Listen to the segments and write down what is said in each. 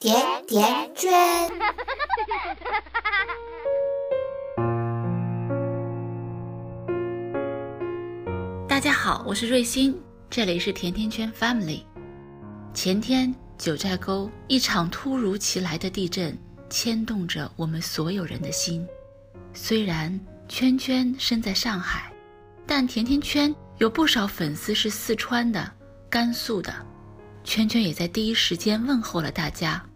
甜甜圈。大家好，我是瑞欣，这里是甜甜圈 Family。前天九寨沟一场突如其来的地震牵动着我们所有人的心。虽然圈圈身在上海，但甜甜圈有不少粉丝是四川的、甘肃的。圈圈也在第一时间问候了大家，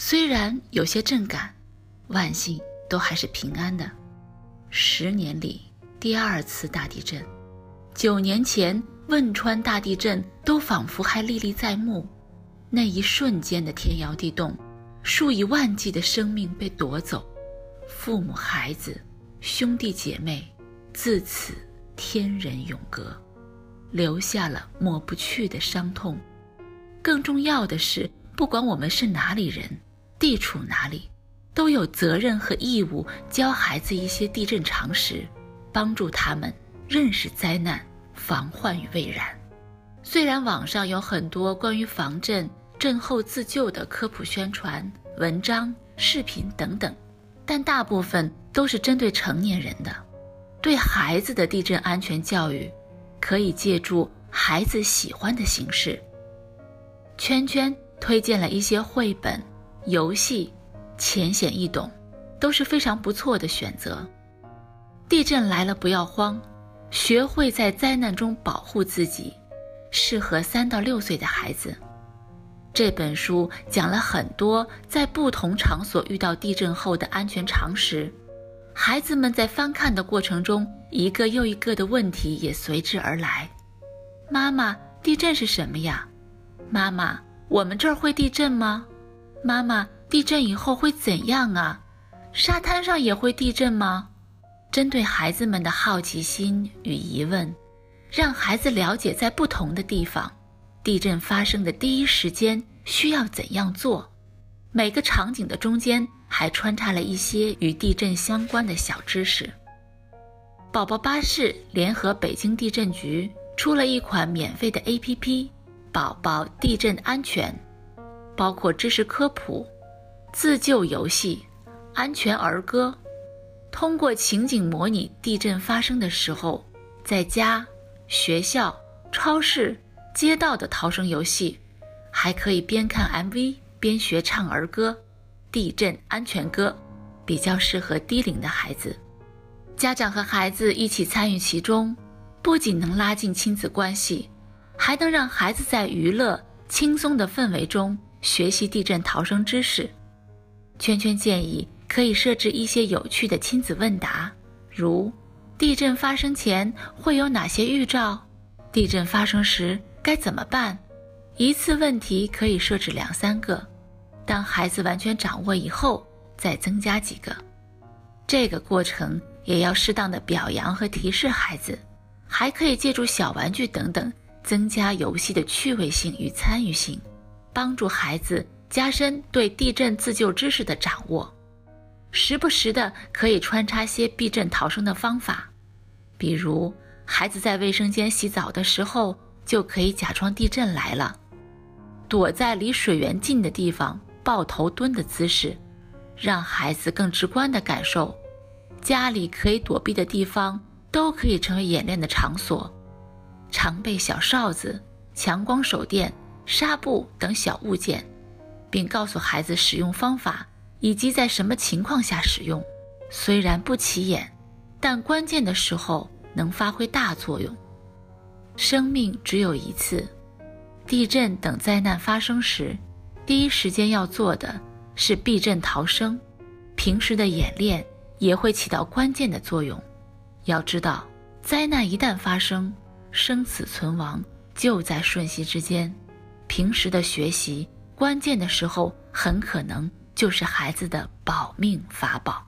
虽然有些震感，万幸都还是平安的。十年里第二次大地震，九年前汶川大地震都仿佛还历历在目。那一瞬间的天摇地动，数以万计的生命被夺走，父母、孩子、兄弟姐妹，自此天人永隔，留下了抹不去的伤痛。更重要的是，不管我们是哪里人，地处哪里，都有责任和义务教孩子一些地震常识，帮助他们认识灾难、防患于未然。虽然网上有很多关于防震、震后自救的科普宣传文章、视频等等，但大部分都是针对成年人的。对孩子的地震安全教育，可以借助孩子喜欢的形式。圈圈推荐了一些绘本、游戏，浅显易懂，都是非常不错的选择。地震来了不要慌，学会在灾难中保护自己，适合三到六岁的孩子。这本书讲了很多在不同场所遇到地震后的安全常识，孩子们在翻看的过程中，一个又一个的问题也随之而来。妈妈，地震是什么呀？妈妈，我们这儿会地震吗？妈妈，地震以后会怎样啊？沙滩上也会地震吗？针对孩子们的好奇心与疑问，让孩子了解在不同的地方，地震发生的第一时间需要怎样做。每个场景的中间还穿插了一些与地震相关的小知识。宝宝巴士联合北京地震局出了一款免费的 APP。宝宝地震安全，包括知识科普、自救游戏、安全儿歌，通过情景模拟地震发生的时候，在家、学校、超市、街道的逃生游戏，还可以边看 MV 边学唱儿歌，地震安全歌，比较适合低龄的孩子。家长和孩子一起参与其中，不仅能拉近亲子关系。还能让孩子在娱乐轻松的氛围中学习地震逃生知识。圈圈建议可以设置一些有趣的亲子问答，如：地震发生前会有哪些预兆？地震发生时该怎么办？一次问题可以设置两三个，当孩子完全掌握以后，再增加几个。这个过程也要适当的表扬和提示孩子，还可以借助小玩具等等。增加游戏的趣味性与参与性，帮助孩子加深对地震自救知识的掌握。时不时的可以穿插些避震逃生的方法，比如孩子在卫生间洗澡的时候，就可以假装地震来了，躲在离水源近的地方抱头蹲的姿势，让孩子更直观的感受，家里可以躲避的地方都可以成为演练的场所。常备小哨子、强光手电、纱布等小物件，并告诉孩子使用方法以及在什么情况下使用。虽然不起眼，但关键的时候能发挥大作用。生命只有一次，地震等灾难发生时，第一时间要做的是避震逃生。平时的演练也会起到关键的作用。要知道，灾难一旦发生，生死存亡就在瞬息之间，平时的学习，关键的时候很可能就是孩子的保命法宝。